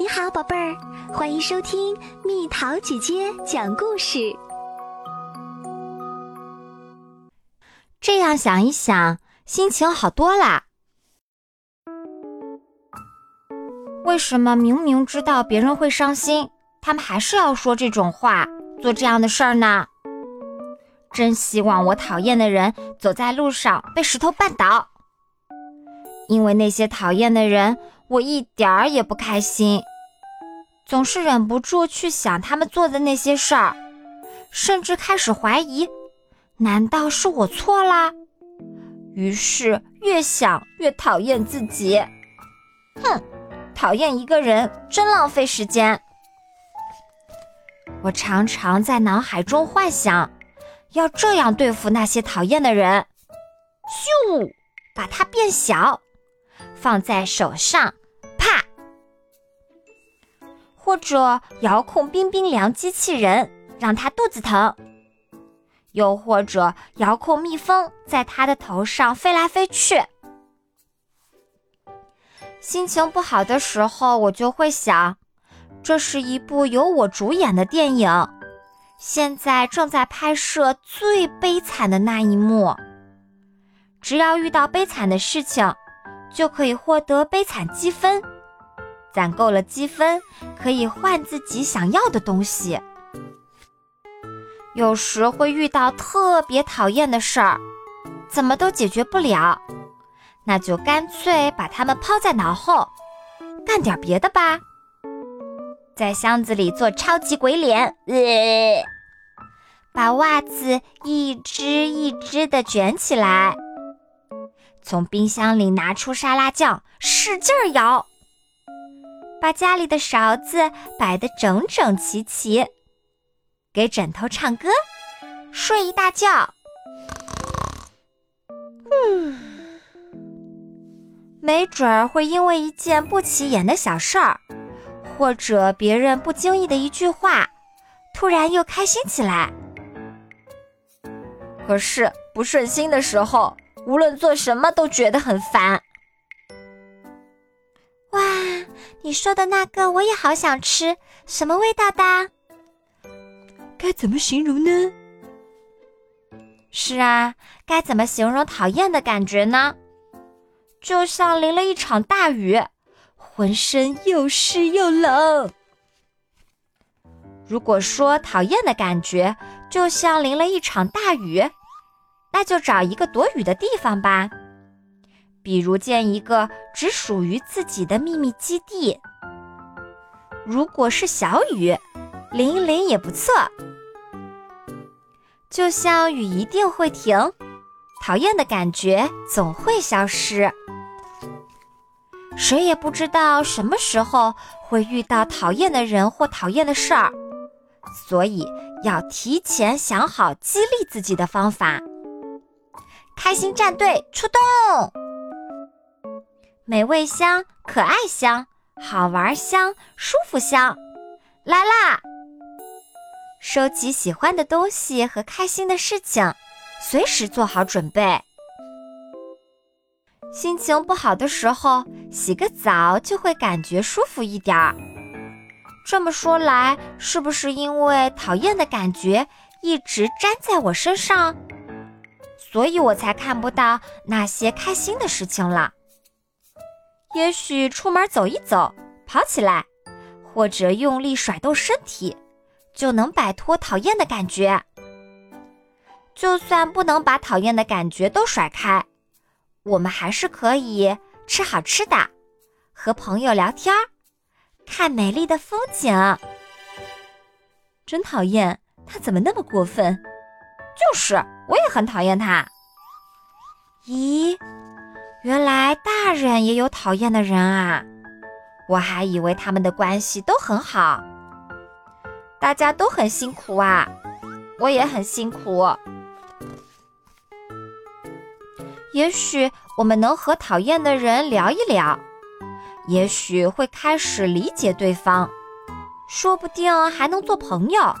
你好，宝贝儿，欢迎收听蜜桃姐姐讲故事。这样想一想，心情好多啦。为什么明明知道别人会伤心，他们还是要说这种话，做这样的事儿呢？真希望我讨厌的人走在路上被石头绊倒，因为那些讨厌的人。我一点儿也不开心，总是忍不住去想他们做的那些事儿，甚至开始怀疑，难道是我错啦？于是越想越讨厌自己。哼，讨厌一个人真浪费时间。我常常在脑海中幻想，要这样对付那些讨厌的人：咻，把它变小，放在手上。啪或者遥控冰冰凉机器人，让它肚子疼；又或者遥控蜜蜂，在它的头上飞来飞去。心情不好的时候，我就会想，这是一部由我主演的电影，现在正在拍摄最悲惨的那一幕。只要遇到悲惨的事情，就可以获得悲惨积分。攒够了积分，可以换自己想要的东西。有时会遇到特别讨厌的事儿，怎么都解决不了，那就干脆把它们抛在脑后，干点别的吧。在箱子里做超级鬼脸，呃，把袜子一只一只的卷起来，从冰箱里拿出沙拉酱，使劲摇。把家里的勺子摆得整整齐齐，给枕头唱歌，睡一大觉。嗯，没准儿会因为一件不起眼的小事儿，或者别人不经意的一句话，突然又开心起来。可是不顺心的时候，无论做什么都觉得很烦。哇你说的那个我也好想吃，什么味道的？该怎么形容呢？是啊，该怎么形容讨厌的感觉呢？就像淋了一场大雨，浑身又湿又冷。如果说讨厌的感觉就像淋了一场大雨，那就找一个躲雨的地方吧。比如建一个只属于自己的秘密基地。如果是小雨，淋一淋也不错。就像雨一定会停，讨厌的感觉总会消失。谁也不知道什么时候会遇到讨厌的人或讨厌的事儿，所以要提前想好激励自己的方法。开心战队出动！美味香，可爱香，好玩香，舒服香，来啦！收集喜欢的东西和开心的事情，随时做好准备。心情不好的时候，洗个澡就会感觉舒服一点儿。这么说来，是不是因为讨厌的感觉一直粘在我身上，所以我才看不到那些开心的事情了？也许出门走一走，跑起来，或者用力甩动身体，就能摆脱讨厌的感觉。就算不能把讨厌的感觉都甩开，我们还是可以吃好吃的，和朋友聊天，看美丽的风景。真讨厌，他怎么那么过分？就是，我也很讨厌他。咦？原来大人也有讨厌的人啊！我还以为他们的关系都很好。大家都很辛苦啊，我也很辛苦。也许我们能和讨厌的人聊一聊，也许会开始理解对方，说不定还能做朋友。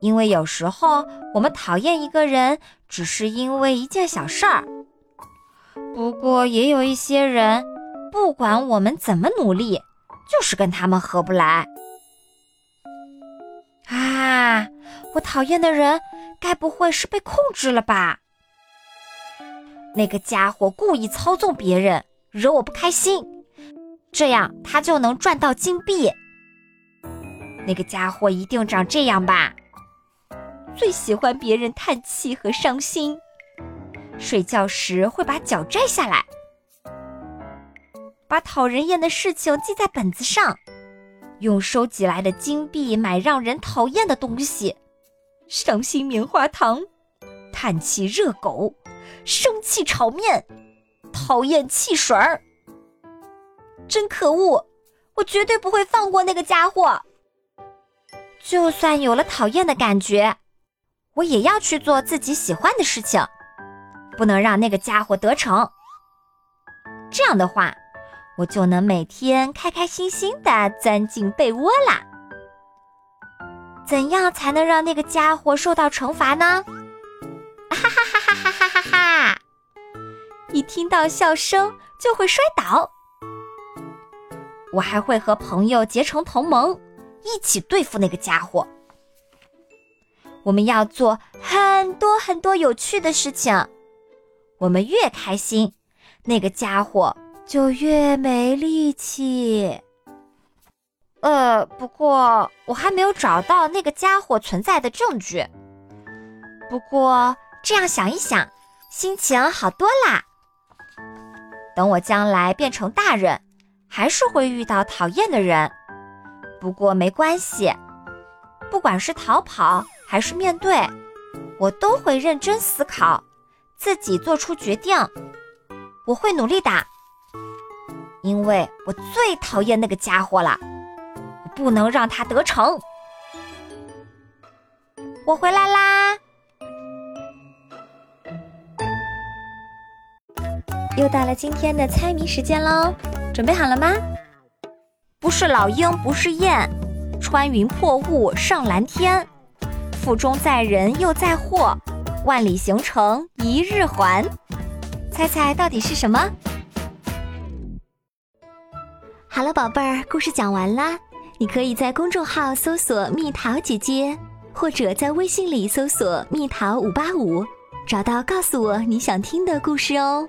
因为有时候我们讨厌一个人，只是因为一件小事儿。不过也有一些人，不管我们怎么努力，就是跟他们合不来。啊，我讨厌的人，该不会是被控制了吧？那个家伙故意操纵别人，惹我不开心，这样他就能赚到金币。那个家伙一定长这样吧？最喜欢别人叹气和伤心，睡觉时会把脚摘下来，把讨人厌的事情记在本子上，用收集来的金币买让人讨厌的东西：伤心棉花糖、叹气热狗、生气炒面、讨厌汽水儿。真可恶！我绝对不会放过那个家伙。就算有了讨厌的感觉，我也要去做自己喜欢的事情，不能让那个家伙得逞。这样的话，我就能每天开开心心的钻进被窝啦。怎样才能让那个家伙受到惩罚呢？哈哈哈哈哈哈哈哈！一听到笑声就会摔倒。我还会和朋友结成同盟。一起对付那个家伙。我们要做很多很多有趣的事情。我们越开心，那个家伙就越没力气。呃，不过我还没有找到那个家伙存在的证据。不过这样想一想，心情好多啦。等我将来变成大人，还是会遇到讨厌的人。不过没关系，不管是逃跑还是面对，我都会认真思考，自己做出决定。我会努力的，因为我最讨厌那个家伙了，我不能让他得逞。我回来啦！又到了今天的猜谜时间喽，准备好了吗？不是老鹰，不是雁，穿云破雾上蓝天，腹中载人又载货，万里行程一日还。猜猜到底是什么？好了，宝贝儿，故事讲完啦。你可以在公众号搜索“蜜桃姐姐”，或者在微信里搜索“蜜桃五八五”，找到告诉我你想听的故事哦。